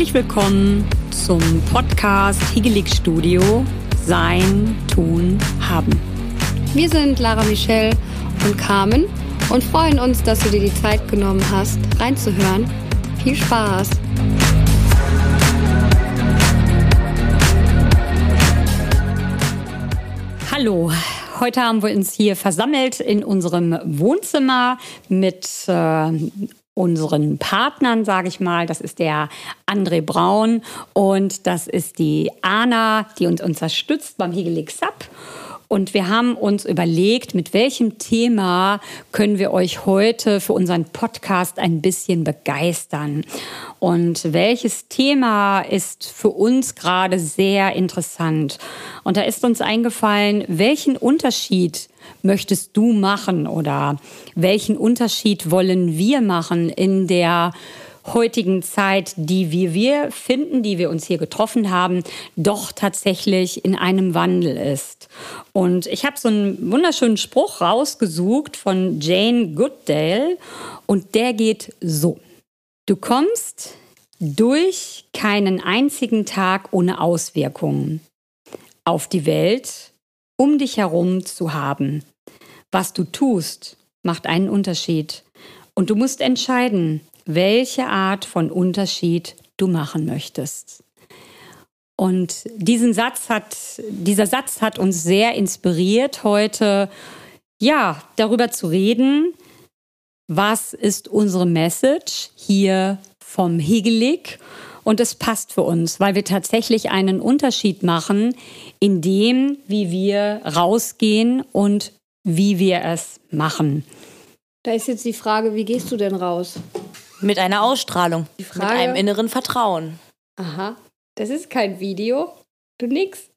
Herzlich willkommen zum Podcast Higelig Studio Sein, Tun, Haben. Wir sind Lara Michelle und Carmen und freuen uns, dass du dir die Zeit genommen hast, reinzuhören. Viel Spaß! Hallo, heute haben wir uns hier versammelt in unserem Wohnzimmer mit äh, unseren Partnern, sage ich mal. Das ist der André Braun und das ist die Anna, die uns unterstützt beim Hegelig Sub. Und wir haben uns überlegt, mit welchem Thema können wir euch heute für unseren Podcast ein bisschen begeistern. Und welches Thema ist für uns gerade sehr interessant? Und da ist uns eingefallen, welchen Unterschied möchtest du machen oder welchen Unterschied wollen wir machen in der heutigen Zeit, die wie wir finden, die wir uns hier getroffen haben, doch tatsächlich in einem Wandel ist. Und ich habe so einen wunderschönen Spruch rausgesucht von Jane Goodale und der geht so. Du kommst durch keinen einzigen Tag ohne Auswirkungen auf die Welt um dich herum zu haben. Was du tust, macht einen Unterschied. Und du musst entscheiden, welche Art von Unterschied du machen möchtest. Und diesen Satz hat, dieser Satz hat uns sehr inspiriert, heute ja, darüber zu reden, was ist unsere Message hier vom Hegelig. Und es passt für uns, weil wir tatsächlich einen Unterschied machen in dem, wie wir rausgehen und wie wir es machen. Da ist jetzt die Frage, wie gehst du denn raus? Mit einer Ausstrahlung, mit einem inneren Vertrauen. Aha, das ist kein Video. Du nix.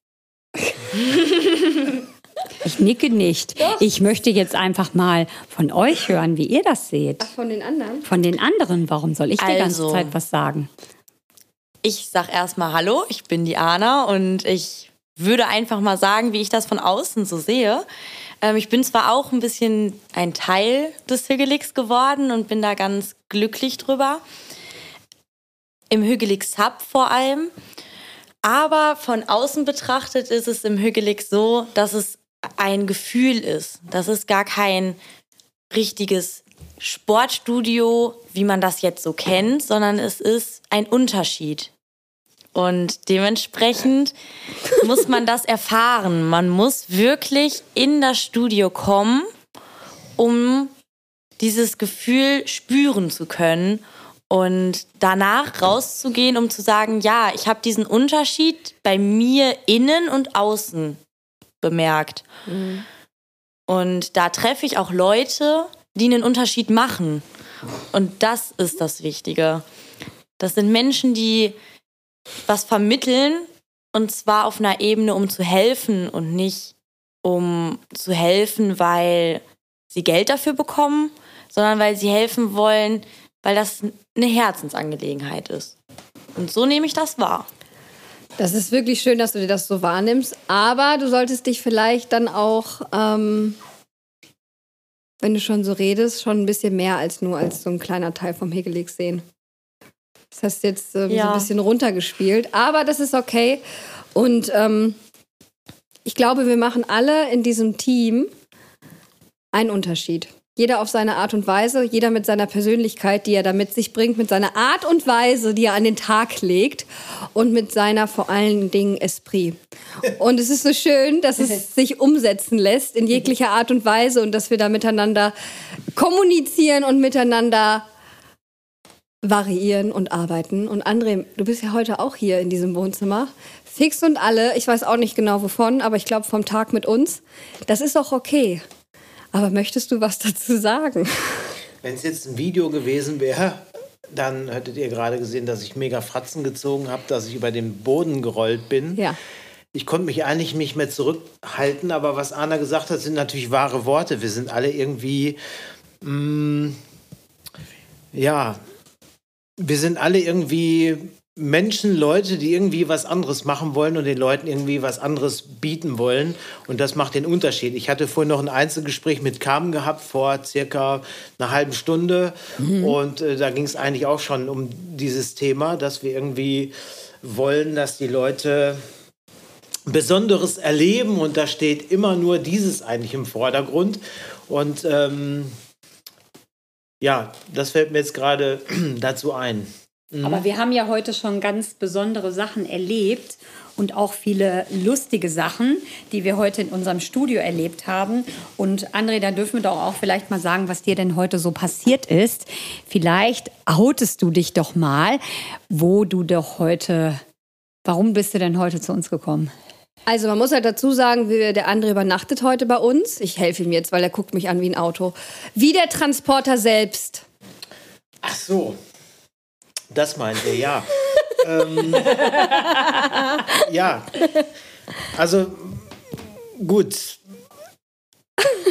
Ich nicke nicht. Doch. Ich möchte jetzt einfach mal von euch hören, wie ihr das seht. Ach, von den anderen? Von den anderen. Warum soll ich die ganze also, Zeit was sagen? Ich sag erstmal Hallo, ich bin die Anna und ich würde einfach mal sagen, wie ich das von außen so sehe. Ähm, ich bin zwar auch ein bisschen ein Teil des Hügeligs geworden und bin da ganz glücklich drüber. Im Hügelig Sub vor allem. Aber von außen betrachtet ist es im Hügelig so, dass es ein Gefühl ist. Das ist gar kein richtiges Sportstudio, wie man das jetzt so kennt, sondern es ist ein Unterschied. Und dementsprechend muss man das erfahren. Man muss wirklich in das Studio kommen, um dieses Gefühl spüren zu können und danach rauszugehen, um zu sagen, ja, ich habe diesen Unterschied bei mir innen und außen bemerkt. Mhm. Und da treffe ich auch Leute, die einen Unterschied machen. Und das ist das Wichtige. Das sind Menschen, die was vermitteln und zwar auf einer Ebene, um zu helfen und nicht um zu helfen, weil sie Geld dafür bekommen, sondern weil sie helfen wollen, weil das eine Herzensangelegenheit ist. Und so nehme ich das wahr. Das ist wirklich schön, dass du dir das so wahrnimmst. Aber du solltest dich vielleicht dann auch, ähm, wenn du schon so redest, schon ein bisschen mehr als nur als so ein kleiner Teil vom Hegelig sehen. Das hast du jetzt ähm, ja. so ein bisschen runtergespielt. Aber das ist okay. Und ähm, ich glaube, wir machen alle in diesem Team einen Unterschied. Jeder auf seine Art und Weise, jeder mit seiner Persönlichkeit, die er da mit sich bringt, mit seiner Art und Weise, die er an den Tag legt und mit seiner vor allen Dingen Esprit. Und es ist so schön, dass es sich umsetzen lässt in jeglicher Art und Weise und dass wir da miteinander kommunizieren und miteinander variieren und arbeiten. Und André, du bist ja heute auch hier in diesem Wohnzimmer. Fix und alle, ich weiß auch nicht genau wovon, aber ich glaube vom Tag mit uns. Das ist auch okay. Aber möchtest du was dazu sagen? Wenn es jetzt ein Video gewesen wäre, dann hättet ihr gerade gesehen, dass ich mega Fratzen gezogen habe, dass ich über den Boden gerollt bin. Ja. Ich konnte mich eigentlich nicht mehr zurückhalten, aber was Anna gesagt hat, sind natürlich wahre Worte. Wir sind alle irgendwie, mh, mm, ja, wir sind alle irgendwie Menschen, Leute, die irgendwie was anderes machen wollen und den Leuten irgendwie was anderes bieten wollen. Und das macht den Unterschied. Ich hatte vorhin noch ein Einzelgespräch mit Carmen gehabt vor circa einer halben Stunde. Mhm. Und äh, da ging es eigentlich auch schon um dieses Thema, dass wir irgendwie wollen, dass die Leute Besonderes erleben. Und da steht immer nur dieses eigentlich im Vordergrund. Und ähm, ja, das fällt mir jetzt gerade dazu ein. Mhm. Aber wir haben ja heute schon ganz besondere Sachen erlebt und auch viele lustige Sachen, die wir heute in unserem Studio erlebt haben. Und André, da dürfen wir doch auch vielleicht mal sagen, was dir denn heute so passiert ist. Vielleicht outest du dich doch mal, wo du doch heute, warum bist du denn heute zu uns gekommen? Also man muss halt dazu sagen, der André übernachtet heute bei uns. Ich helfe ihm jetzt, weil er guckt mich an wie ein Auto. Wie der Transporter selbst. Ach so, das meint er, ja. ähm, ja, also gut.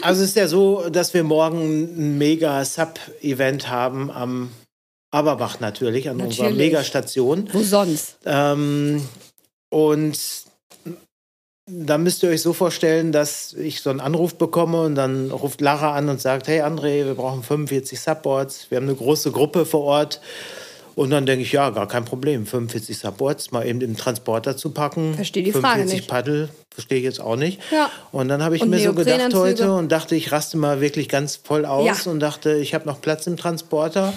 Also es ist ja so, dass wir morgen ein mega Sub-Event haben am Aberbach natürlich, an natürlich. unserer Megastation. Wo sonst? Ähm, und da müsst ihr euch so vorstellen, dass ich so einen Anruf bekomme und dann ruft Lara an und sagt, hey André, wir brauchen 45 Subboards, wir haben eine große Gruppe vor Ort und dann denke ich, ja, gar kein Problem. 45 Supports mal eben im Transporter zu packen. Verstehe die Frage 45 nicht. Paddel, verstehe ich jetzt auch nicht. Ja. Und dann habe ich und mir so gedacht heute und dachte, ich raste mal wirklich ganz voll aus ja. und dachte, ich habe noch Platz im Transporter.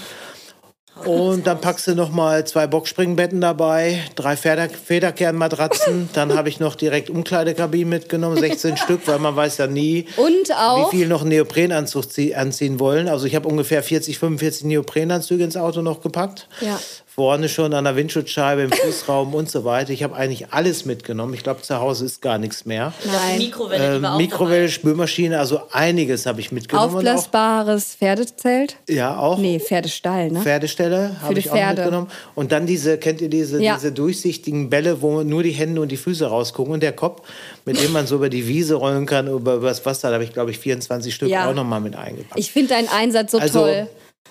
Und dann packst du noch mal zwei Boxspringbetten dabei, drei Feder Federkernmatratzen. Dann habe ich noch direkt Umkleidekabinen mitgenommen, 16 Stück, weil man weiß ja nie, wie viel noch Neoprenanzug anziehen wollen. Also ich habe ungefähr 40, 45 Neoprenanzüge ins Auto noch gepackt. Ja vorne schon an der Windschutzscheibe, im Fußraum und so weiter. Ich habe eigentlich alles mitgenommen. Ich glaube, zu Hause ist gar nichts mehr. Nein. Mikrowelle, äh, Mikrowelle Spülmaschine, also einiges habe ich mitgenommen. Aufblasbares Pferdezelt? Ja, auch. Nee, Pferdestall, ne? Pferdestelle habe ich auch Pferde. mitgenommen. Und dann diese, kennt ihr diese, ja. diese durchsichtigen Bälle, wo nur die Hände und die Füße rausgucken und der Kopf, mit dem man so über die Wiese rollen kann, über, über das Wasser. Da habe ich, glaube ich, 24 Stück ja. auch nochmal mit eingepackt. Ich finde deinen Einsatz so also, toll.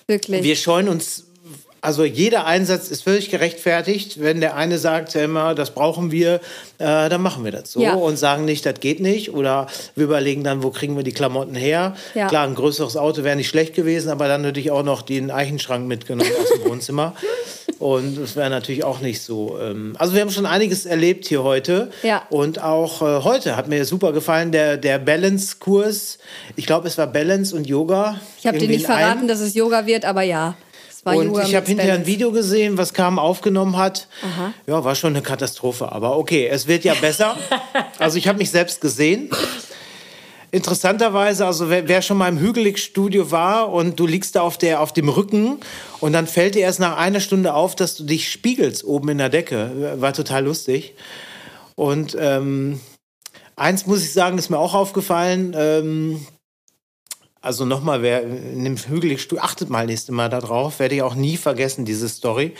Wirklich. Wir scheuen uns also jeder Einsatz ist völlig gerechtfertigt. Wenn der eine sagt, immer, das brauchen wir, äh, dann machen wir das so ja. und sagen nicht, das geht nicht. Oder wir überlegen dann, wo kriegen wir die Klamotten her. Ja. Klar, ein größeres Auto wäre nicht schlecht gewesen, aber dann hätte ich auch noch den Eichenschrank mitgenommen aus dem Wohnzimmer. Und das wäre natürlich auch nicht so. Ähm also wir haben schon einiges erlebt hier heute. Ja. Und auch äh, heute hat mir super gefallen der, der Balance-Kurs. Ich glaube, es war Balance und Yoga. Ich habe dir nicht verraten, dass es Yoga wird, aber ja war Und ich habe hinterher ein Video gesehen, was Carmen aufgenommen hat. Aha. Ja, war schon eine Katastrophe. Aber okay, es wird ja besser. also ich habe mich selbst gesehen. Interessanterweise, also wer, wer schon mal im Hügelig-Studio war und du liegst da auf, der, auf dem Rücken und dann fällt dir erst nach einer Stunde auf, dass du dich spiegelst oben in der Decke. War total lustig. Und ähm, eins muss ich sagen, ist mir auch aufgefallen. Ähm, also nochmal, wer dem Hügelig achtet mal nächste Mal darauf, werde ich auch nie vergessen, diese Story.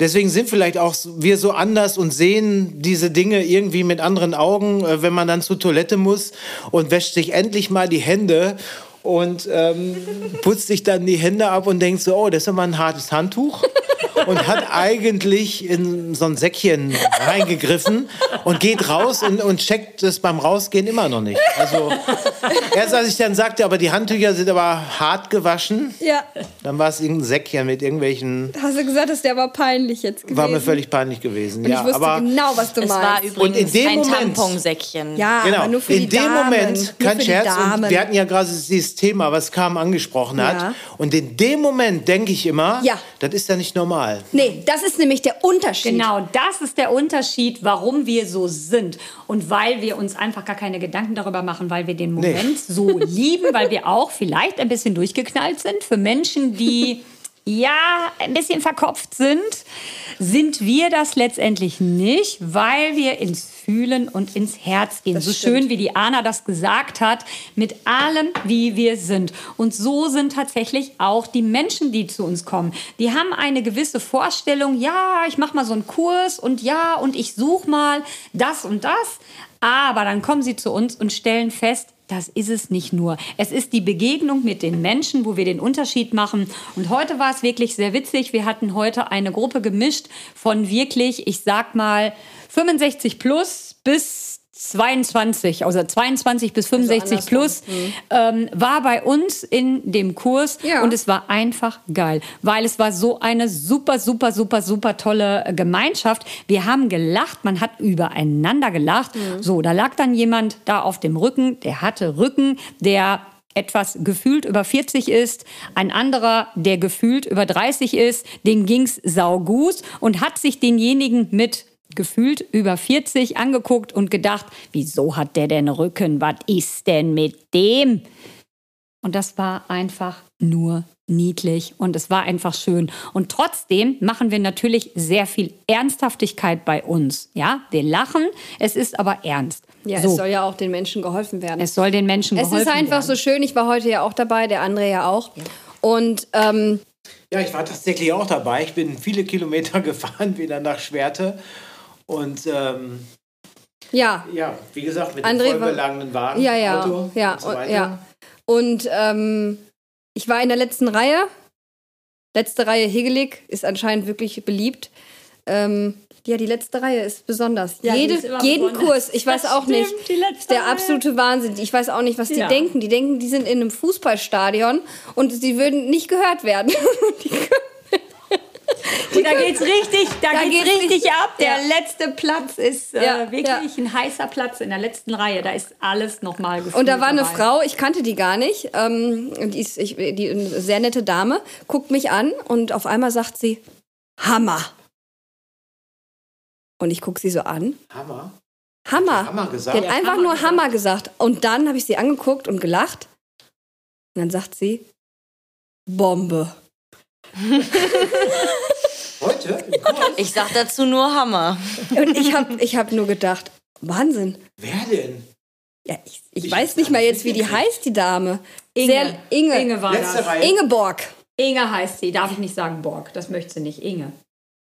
Deswegen sind vielleicht auch wir so anders und sehen diese Dinge irgendwie mit anderen Augen, äh, wenn man dann zur Toilette muss und wäscht sich endlich mal die Hände und ähm, putzt sich dann die Hände ab und denkt so, oh, das ist aber ein hartes Handtuch und hat eigentlich in so ein Säckchen reingegriffen und geht raus und, und checkt es beim Rausgehen immer noch nicht. Also erst als ich dann sagte, aber die Handtücher sind aber hart gewaschen, ja. dann war es irgendein Säckchen mit irgendwelchen. Hast du gesagt, dass der war peinlich jetzt gewesen? War mir völlig peinlich gewesen. Und ja, ich wusste aber genau, was du es meinst. war übrigens und in dem ein Moment, Tamponsäckchen. Ja, genau. aber nur für in die dem Damen. Moment, kein Scherz, und wir hatten ja gerade dieses Thema, was Carmen angesprochen hat. Ja. Und in dem Moment denke ich immer, ja. das ist ja nicht normal. Nee, das ist nämlich der Unterschied. Genau, das ist der Unterschied, warum wir so sind. Und weil wir uns einfach gar keine Gedanken darüber machen, weil wir den Moment nee. so lieben, weil wir auch vielleicht ein bisschen durchgeknallt sind. Für Menschen, die ja ein bisschen verkopft sind, sind wir das letztendlich nicht, weil wir ins Fühlen und ins Herz gehen. Das so stimmt. schön wie die Anna das gesagt hat, mit allem, wie wir sind. Und so sind tatsächlich auch die Menschen, die zu uns kommen. Die haben eine gewisse Vorstellung, ja, ich mache mal so einen Kurs und ja, und ich suche mal das und das. Aber dann kommen sie zu uns und stellen fest, das ist es nicht nur. Es ist die Begegnung mit den Menschen, wo wir den Unterschied machen. Und heute war es wirklich sehr witzig. Wir hatten heute eine Gruppe gemischt von wirklich, ich sag mal, 65 plus bis 22, also 22 bis 65 Also plus, ähm, war bei uns in dem Kurs Ja. und es war einfach geil, weil es war so eine super, super, super, super tolle äh, Gemeinschaft. Wir haben gelacht, man hat übereinander gelacht. So, da lag dann jemand da auf dem Rücken, der hatte Rücken, der etwas gefühlt über 40 ist, ein anderer, der gefühlt über 30 ist, den ging's saugut und hat sich denjenigen mit gefühlt über 40 angeguckt und gedacht, wieso hat der denn Rücken? Was ist denn mit dem? Und das war einfach nur niedlich und es war einfach schön. Und trotzdem machen wir natürlich sehr viel Ernsthaftigkeit bei uns. Ja, wir lachen, es ist aber ernst. Ja, so, es soll ja auch den Menschen geholfen werden. es soll den Menschen Es geholfen ist einfach werden. so schön. Ich war heute ja auch dabei, der André ja auch. Und ähm, Ja, ich war tatsächlich auch dabei. Ich bin viele Kilometer gefahren, wieder nach Schwerte. Und ähm, ja, ja, wie gesagt, mit André dem vollbeladenen Wagen, ja, ja, Auto ja, und so und- weiter. ja. Und ähm, ich war in der letzten Reihe. Letzte Reihe Hegelig ist anscheinend wirklich beliebt. Ähm, ja, die letzte Reihe ist besonders. Ja, Jede, ist jeden besonders. Kurs, ich weiß Das auch stimmt, nicht, die letzte ist der Reihe. absolute Wahnsinn. Ich weiß auch nicht, was die Ja. denken. Die denken, die sind in einem Fußballstadion und sie würden nicht gehört werden. Die können- da geht's richtig, da, Da geht's geht's richtig ab. Der Ja. letzte Platz ist äh, Ja, wirklich ja. ein heißer Platz in der letzten Reihe. Da ist alles nochmal gefühlt Und da war eine dabei. Frau, ich kannte die gar nicht, ähm, die ist ich, die, eine sehr nette Dame, guckt mich an und auf einmal sagt sie, Hammer. Und ich gucke sie so an. Hammer. Hammer. Hammer gesagt? Die hat Ja, einfach Hammer nur gesagt. Hammer gesagt. Und dann habe ich sie angeguckt und gelacht. Und dann sagt sie, Bombe. Kurs? Ich sag dazu nur Hammer. Und ich habe ich hab nur gedacht, Wahnsinn. Wer denn? Ja, ich, ich Ich weiß nicht mal jetzt, wie die heißt, die Dame. Inge. Sehr, Inge. Inge war Letzte das. Reihe. Ingeborg. Inge heißt sie. Darf ich nicht sagen Borg. Das möchte sie nicht. Inge.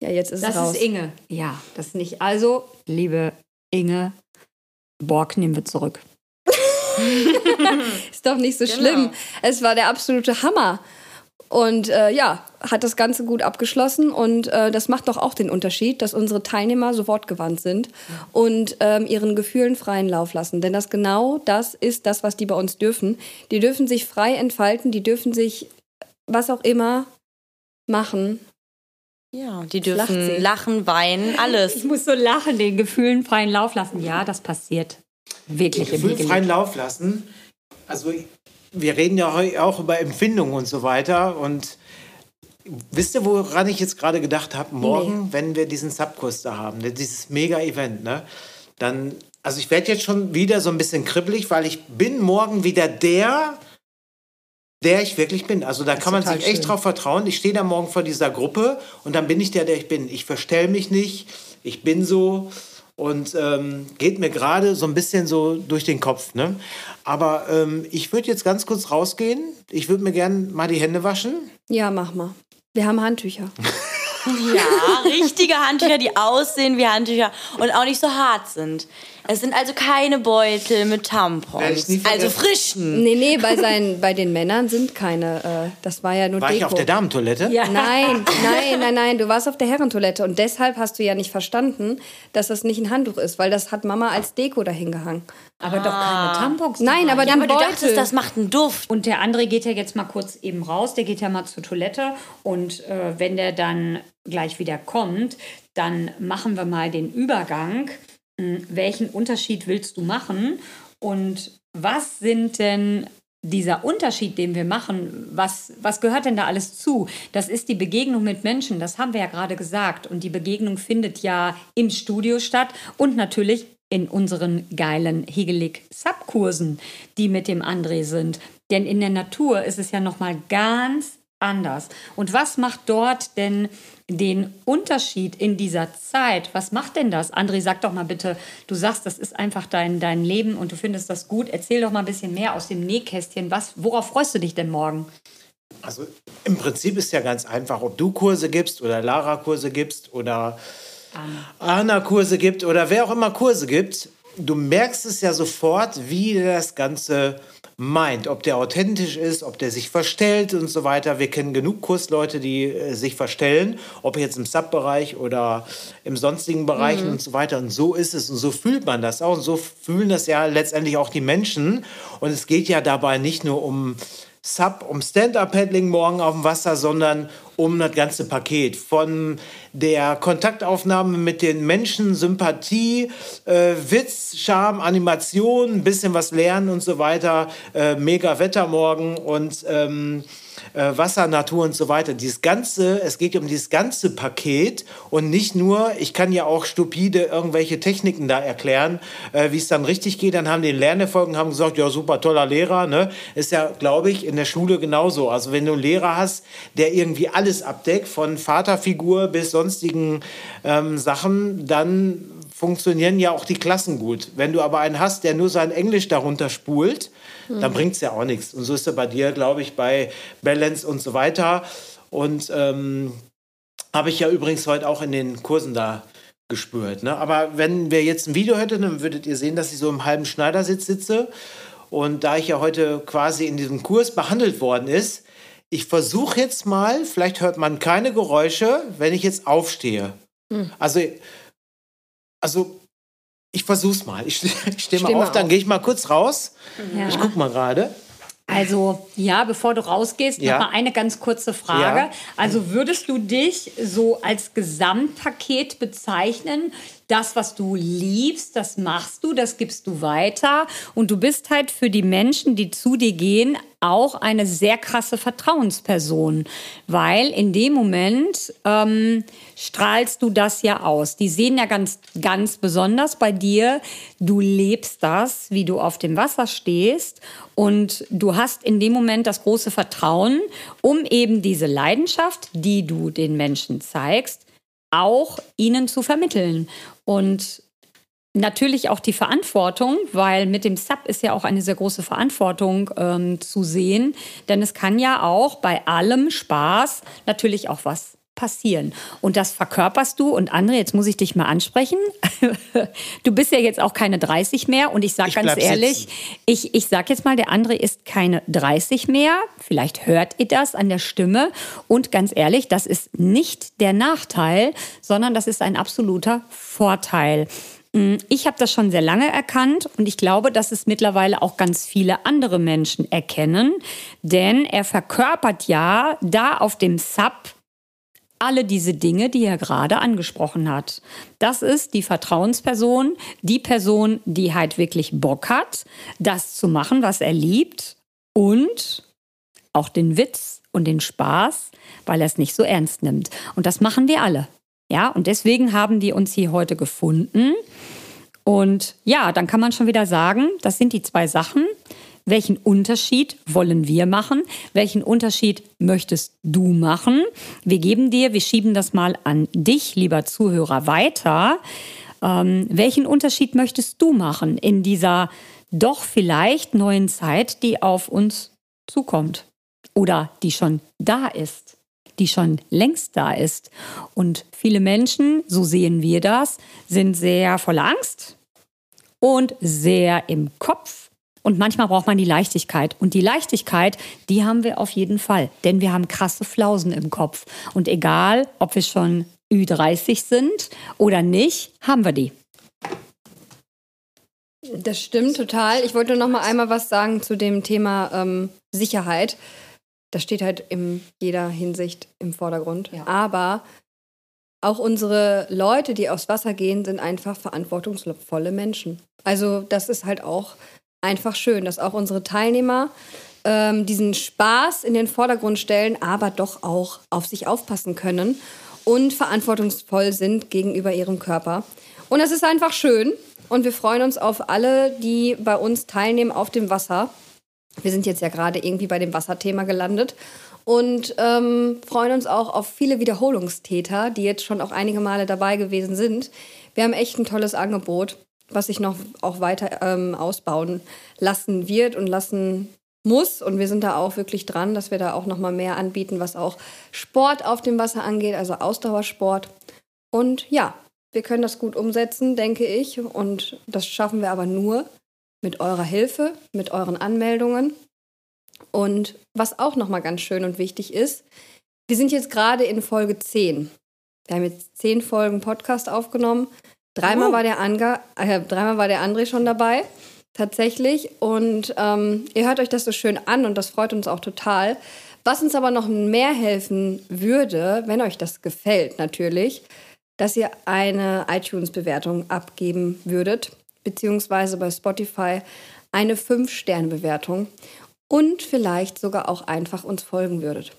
Ja, jetzt ist Das es raus. ist Inge. Ja, das ist nicht. Also, liebe Inge, Borg nehmen wir zurück. Ist doch nicht so Genau. schlimm. Es war der absolute Hammer. Und äh, ja, hat das Ganze gut abgeschlossen. Und äh, das macht doch auch den Unterschied, dass unsere Teilnehmer so wortgewandt sind und ähm, ihren Gefühlen freien Lauf lassen. Denn das genau das ist das, was die bei uns dürfen. Die dürfen sich frei entfalten, die dürfen sich was auch immer machen. Ja, die dürfen lachen, weinen, alles. Ich muss so lachen, den Gefühlen freien Lauf lassen. Ja, das passiert wirklich im Gefühl Hegel. freien Lauf lassen. Also wir reden ja auch über Empfindungen und so weiter. Und wisst ihr, woran ich jetzt gerade gedacht habe? Morgen, wenn wir diesen Subkurs da haben, ne, dieses Mega-Event, ne, dann, also ich werde jetzt schon wieder so ein bisschen kribbelig, weil ich bin morgen wieder der, der ich wirklich bin. Also da kann man sich echt schön. drauf vertrauen. Ich stehe da morgen vor dieser Gruppe und dann bin ich der, der ich bin. Ich verstell mich nicht. Ich bin so und ähm, geht mir gerade so ein bisschen so durch den Kopf. Ne? Aber ähm, ich würde jetzt ganz kurz rausgehen. Ich würde mir gerne mal die Hände waschen. Ja, mach mal. Wir haben Handtücher. Ja, richtige Handtücher, die aussehen wie Handtücher und auch nicht so hart sind. Es sind also keine Beutel mit Tampons. Also frischen. Nee, nee, bei, seinen, bei den Männern sind keine. Äh, das war ja nur War Deko. ich auf der Damentoilette? Ja. Nein, nein, nein, nein, du warst auf der Herrentoilette und deshalb hast du ja nicht verstanden, dass das nicht ein Handtuch ist, weil das hat Mama als Deko dahin gehangen. Aber doch keine Tampons. Nein, aber Ja, aber du Beutel. dachtest, das macht einen Duft. Und der andere geht ja jetzt mal kurz eben raus, der geht ja mal zur Toilette und äh, wenn der dann gleich wieder kommt, dann machen wir mal den Übergang. Hm, Welchen Unterschied willst du machen und was sind denn dieser Unterschied, den wir machen, was, was gehört denn da alles zu? Das ist die Begegnung mit Menschen, das haben wir ja gerade gesagt. Und die Begegnung findet ja im Studio statt und natürlich in unseren geilen Hegelig-Subkursen, die mit dem André sind. Denn in der Natur ist es ja nochmal ganz anders. Und was macht dort denn den Unterschied in dieser Zeit? Was macht denn das? André, sag doch mal bitte, du sagst, das ist einfach dein, dein Leben und du findest das gut. Erzähl doch mal ein bisschen mehr aus dem Nähkästchen. Was, worauf freust du dich denn morgen? Also im Prinzip ist ja ganz einfach, ob du Kurse gibst oder Lara Kurse gibst oder Anna Kurse gibt oder wer auch immer Kurse gibt. du merkst es ja sofort, wie das Ganze meint, ob der authentisch ist, ob der sich verstellt und so weiter. Wir kennen genug Kursleute, die äh, sich verstellen, ob jetzt im Sub-Bereich oder im sonstigen Bereich mhm. und so weiter. Und so ist es und so fühlt man das auch. Und so fühlen das ja letztendlich auch die Menschen. Und es geht ja dabei nicht nur um Sub, um Stand-Up-Paddling morgen auf dem Wasser, sondern um das ganze Paket. Von der Kontaktaufnahme mit den Menschen, Sympathie, äh, Witz, Charme, Animation, ein bisschen was lernen und so weiter. Äh, mega Wetter morgen und ähm, äh, Wasser, Natur und so weiter. Dieses ganze, es geht um dieses ganze Paket und nicht nur, ich kann ja auch stupide irgendwelche Techniken da erklären, äh, wie es dann richtig geht. Dann haben die Lernerfolgen haben gesagt, ja super toller Lehrer, ne? Ist ja, glaube ich, in der Schule genauso. Also wenn du einen Lehrer hast, der irgendwie alles abdeckt, von Vaterfigur bis sonstigen ähm, Sachen, dann funktionieren ja auch die Klassen gut. Wenn du aber einen hast, der nur sein Englisch darunter spult, dann bringt es ja auch nichts. Und so ist es bei dir, glaube ich, bei Balance und so weiter. Und ähm, habe ich ja übrigens heute auch in den Kursen da gespürt. Ne? Aber wenn wir jetzt ein Video hätten, dann würdet ihr sehen, dass ich so im halben Schneidersitz sitze. Und da ich ja heute quasi in diesem Kurs behandelt worden ist, ich versuche jetzt mal, vielleicht hört man keine Geräusche, wenn ich jetzt aufstehe. Hm. Also, also ich versuch's mal. Ich, stehe mal auf, auf, dann gehe ich mal kurz raus. Ja. Ich guck mal gerade. Also ja, bevor du rausgehst, ja. noch mal eine ganz kurze Frage. Ja. Also würdest du dich so als Gesamtpaket bezeichnen? Das, was du liebst, das machst du, das gibst du weiter. Und du bist halt für die Menschen, die zu dir gehen, auch eine sehr krasse Vertrauensperson, weil in dem Moment ähm, strahlst du das ja aus. Die sehen ja ganz, ganz besonders bei dir, du lebst das, wie du auf dem Wasser stehst und du hast in dem Moment das große Vertrauen, um eben diese Leidenschaft, die du den Menschen zeigst, auch ihnen zu vermitteln. Und Natürlich auch die Verantwortung, weil mit dem Sub ist ja auch eine sehr große Verantwortung ähm, zu sehen. Denn es kann ja auch bei allem Spaß natürlich auch was passieren. Und das verkörperst du. Und André, jetzt muss ich dich mal ansprechen. du bist ja jetzt auch keine 30 mehr. Und ich sage ganz ehrlich, ich, ich sage jetzt mal, der André ist keine 30 mehr. Vielleicht hört ihr das an der Stimme. Und ganz ehrlich, das ist nicht der Nachteil, sondern das ist ein absoluter Vorteil. Mm, ich habe das schon sehr lange erkannt und ich glaube, dass es mittlerweile auch ganz viele andere Menschen erkennen, denn er verkörpert ja da auf dem Sub alle diese Dinge, die er gerade angesprochen hat. Das ist die Vertrauensperson, die Person, die halt wirklich Bock hat, das zu machen, was er liebt und auch den Witz und den Spaß, weil er es nicht so ernst nimmt. Und das machen wir alle. Ja, und deswegen haben die uns hier heute gefunden. Und ja, dann kann man schon wieder sagen, das sind die zwei Sachen. Welchen Unterschied wollen wir machen? Welchen Unterschied möchtest du machen? Wir geben dir, wir schieben das mal an dich, lieber Zuhörer, weiter. Ähm, welchen Unterschied möchtest du machen in dieser doch vielleicht neuen Zeit, die auf uns zukommt oder die schon da ist? die schon längst da ist. Und viele Menschen, so sehen wir das, sind sehr voller Angst und sehr im Kopf. Und manchmal braucht man die Leichtigkeit. Und die Leichtigkeit, die haben wir auf jeden Fall. Denn wir haben krasse Flausen im Kopf. Und egal, ob wir schon Ü30 sind oder nicht, haben wir die. Das stimmt total. Ich wollte noch mal einmal was sagen zu dem Thema ähm, Sicherheit das steht halt in jeder Hinsicht im Vordergrund. Ja. Aber auch unsere Leute, die aufs Wasser gehen, sind einfach verantwortungsvolle Menschen. Also das ist halt auch einfach schön, dass auch unsere Teilnehmer ähm, diesen Spaß in den Vordergrund stellen, aber doch auch auf sich aufpassen können und verantwortungsvoll sind gegenüber ihrem Körper. Und das ist einfach schön. Und wir freuen uns auf alle, die bei uns teilnehmen auf dem Wasser. Wir sind jetzt ja gerade irgendwie bei dem Wasserthema gelandet und ähm, freuen uns auch auf viele Wiederholungstäter, die jetzt schon auch einige Male dabei gewesen sind. Wir haben echt ein tolles Angebot, was sich noch auch weiter ähm, ausbauen lassen wird und lassen muss. Und wir sind da auch wirklich dran, dass wir da auch noch mal mehr anbieten, was auch Sport auf dem Wasser angeht, also Ausdauersport. Und ja, Wir können das gut umsetzen, denke ich. Und das schaffen wir aber nur mit eurer Hilfe, mit euren Anmeldungen. Und was auch nochmal ganz schön und wichtig ist, wir sind jetzt gerade in Folge 10. Wir haben jetzt zehn Folgen Podcast aufgenommen. Dreimal, Oh. war, der Anga, äh, dreimal war der André schon dabei, tatsächlich. Und ähm, ihr hört euch das so schön an und das freut uns auch total. Was uns aber noch mehr helfen würde, wenn euch das gefällt natürlich, dass ihr eine iTunes-Bewertung abgeben würdet, beziehungsweise bei Spotify eine 5-Sterne-Bewertung und vielleicht sogar auch einfach uns folgen würdet.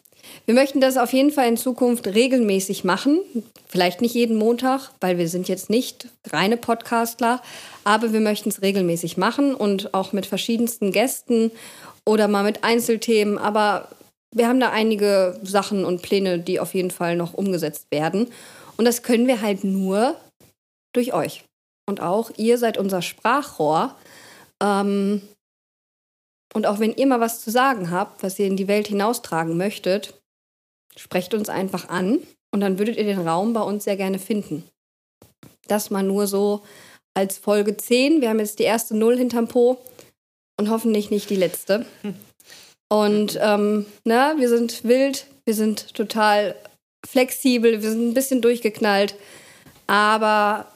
Wir möchten das auf jeden Fall in Zukunft regelmäßig machen. Vielleicht nicht jeden Montag, weil wir sind jetzt nicht reine Podcastler, aber wir möchten es regelmäßig machen und auch mit verschiedensten Gästen oder mal mit Einzelthemen. Aber wir haben da einige Sachen und Pläne, die auf jeden Fall noch umgesetzt werden. Und das können wir halt nur durch euch. Und auch ihr seid unser Sprachrohr. Ähm, und auch wenn ihr mal was zu sagen habt, was ihr in die Welt hinaustragen möchtet, sprecht uns einfach an und dann würdet ihr den Raum bei uns sehr gerne finden. Das mal nur so als Folge 10. Wir haben jetzt die erste Null hinterm Po und hoffentlich nicht die letzte. Und ähm, na, wir sind wild, wir sind total flexibel, wir sind ein bisschen durchgeknallt, aber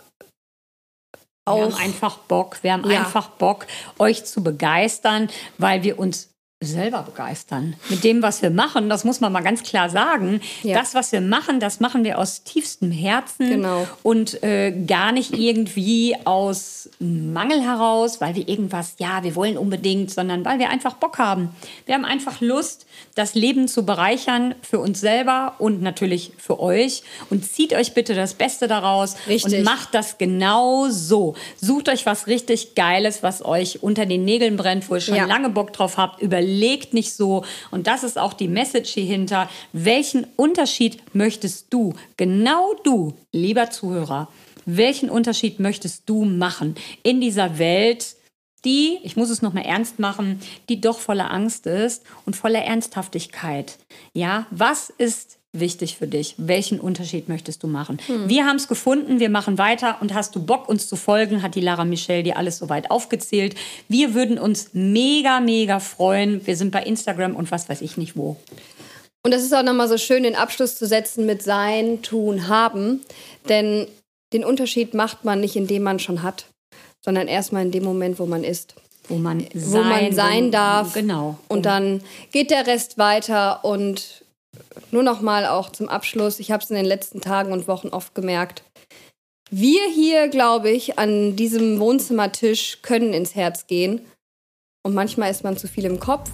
Wir auch haben einfach Bock, wir haben Ja. einfach Bock, euch zu begeistern, weil wir uns selber begeistern. Mit dem, was wir machen, das muss man mal ganz klar sagen. Ja. Das, was wir machen, das machen wir aus tiefstem Herzen Genau. und äh, gar nicht irgendwie aus Mangel heraus, weil wir irgendwas, ja, wir wollen unbedingt, sondern weil wir einfach Bock haben. Wir haben einfach Lust, das Leben zu bereichern für uns selber und natürlich für euch. Und zieht euch bitte das Beste daraus Richtig. und macht das genau so. Sucht euch was richtig Geiles, was euch unter den Nägeln brennt, wo ihr schon Ja. lange Bock drauf habt. Überlegt nicht so. Und das ist auch die Message hier hinter. Welchen Unterschied möchtest du, genau du, lieber Zuhörer, welchen Unterschied möchtest du machen in dieser Welt, die, ich muss es nochmal ernst machen, die doch voller Angst ist und voller Ernsthaftigkeit. Ja, was ist wichtig für dich? Welchen Unterschied möchtest du machen? Wir haben es gefunden, wir machen weiter und hast du Bock, uns zu folgen, hat die Lara Michelle dir alles soweit aufgezählt. Wir würden uns mega, mega freuen. Wir sind bei Instagram und was weiß ich nicht wo. Und das ist auch nochmal so schön, den Abschluss zu setzen mit sein, tun, haben. Denn den Unterschied macht man nicht, indem man schon hat, sondern erstmal in dem Moment, wo man ist. Wo man sein, wo man sein darf. Genau. Und dann geht der Rest weiter. Und nur nochmal auch zum Abschluss, ich habe es in den letzten Tagen und Wochen oft gemerkt. Wir hier, glaube ich, an diesem Wohnzimmertisch können ins Herz gehen. Und manchmal ist man zu viel im Kopf.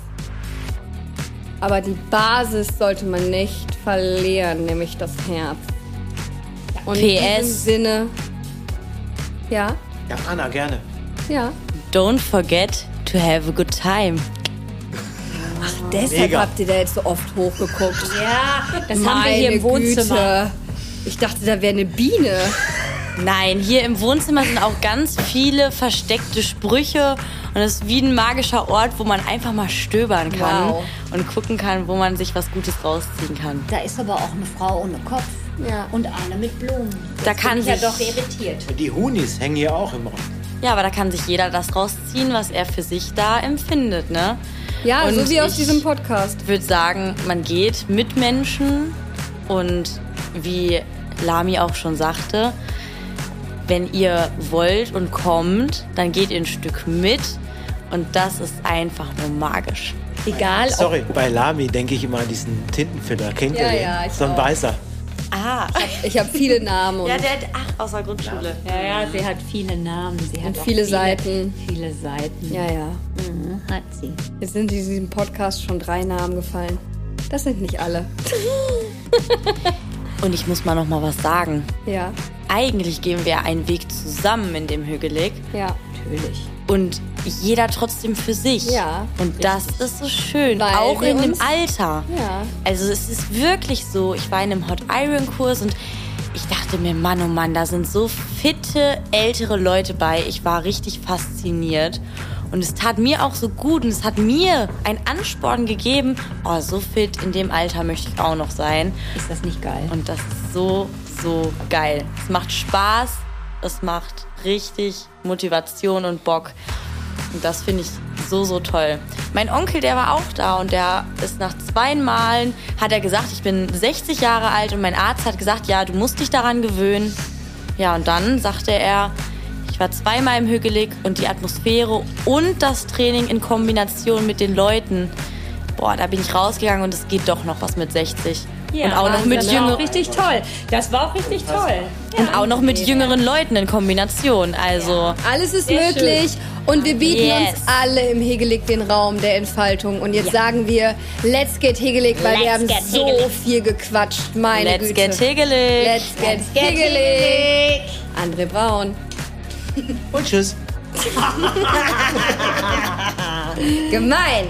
Aber die Basis sollte man nicht verlieren, nämlich das Herz. Und in PS. diesem Sinne. Ja, Ja, Anna, gerne. ja. Don't forget to have a good time. Deshalb Mega. habt ihr da jetzt so oft hochgeguckt. Ja, das haben wir hier im Wohnzimmer. Güte. Ich dachte, da wäre eine Biene. Nein, hier im Wohnzimmer sind auch ganz viele versteckte Sprüche und es ist wie ein magischer Ort, wo man einfach mal stöbern kann Wow. und gucken kann, wo man sich was Gutes rausziehen kann. Da ist aber auch eine Frau ohne Kopf Ja. und eine mit Blumen. Da kann ich ja sich- doch irritiert. Die Hunis hängen hier auch im Raum. Ja, aber da kann sich jeder das rausziehen, was er für sich da empfindet, ne? Ja, Und so wie aus diesem Podcast. Ich würde sagen, man geht mit Menschen und wie Lami auch schon sagte, wenn ihr wollt und kommt, dann geht ihr ein Stück mit und das ist einfach nur magisch. Egal, ob Sorry, bei Lami denke ich immer an diesen Tintenfitter. Kennt Ja, ihr den? ja, ich so ein auch. weißer. Ah, Ich habe viele Namen und ja, der, ach, aus der Grundschule. Ja, ja, sie hat viele Namen. Sie hat Und auch viele Seiten. Viele Seiten. ja, ja. Mhm, hat sie. Jetzt sind in diesem Podcast schon drei Namen gefallen. Das sind nicht alle. Und ich muss mal noch mal was sagen. Ja, Eigentlich gehen wir einen Weg zusammen in dem Hügelig ja. Natürlich. und jeder trotzdem für sich. Ja. Und das ist so schön, Weil auch in dem Alter. Ja. Also es ist wirklich so, ich war in einem Hot Iron Kurs und ich dachte mir, Mann, oh Mann, da sind so fitte ältere Leute bei. Ich war richtig fasziniert. Und es tat mir auch so gut und es hat mir ein Ansporn gegeben, oh, so fit in dem Alter möchte ich auch noch sein. Ist das nicht geil? Und das ist so, so geil. Es macht Spaß, es macht richtig Motivation und Bock. Und das finde ich so, so toll. Mein Onkel, der war auch da und der ist nach zwei Malen, hat er gesagt, ich bin 60 Jahre alt und mein Arzt hat gesagt, ja, du musst dich daran gewöhnen. Ja, und dann sagte er, ich war zweimal im Hügelig und die Atmosphäre und das Training in Kombination mit den Leuten, boah, da bin ich rausgegangen und es geht doch noch was mit 60. Ja, und auch noch mit das war jüngeren auch richtig toll. Das war auch richtig toll. und auch noch mit jüngeren Leuten in Kombination. Also Alles ist Sehr möglich und wir bieten Yes. uns alle im Hegelig den Raum der Entfaltung. Und jetzt sagen wir, let's get Hegelig, weil wir Let's haben get so Hegelig. viel gequatscht. Meine let's Güte. get higgelig. Let's get Hegelig. André Braun. Und tschüss. Gemein.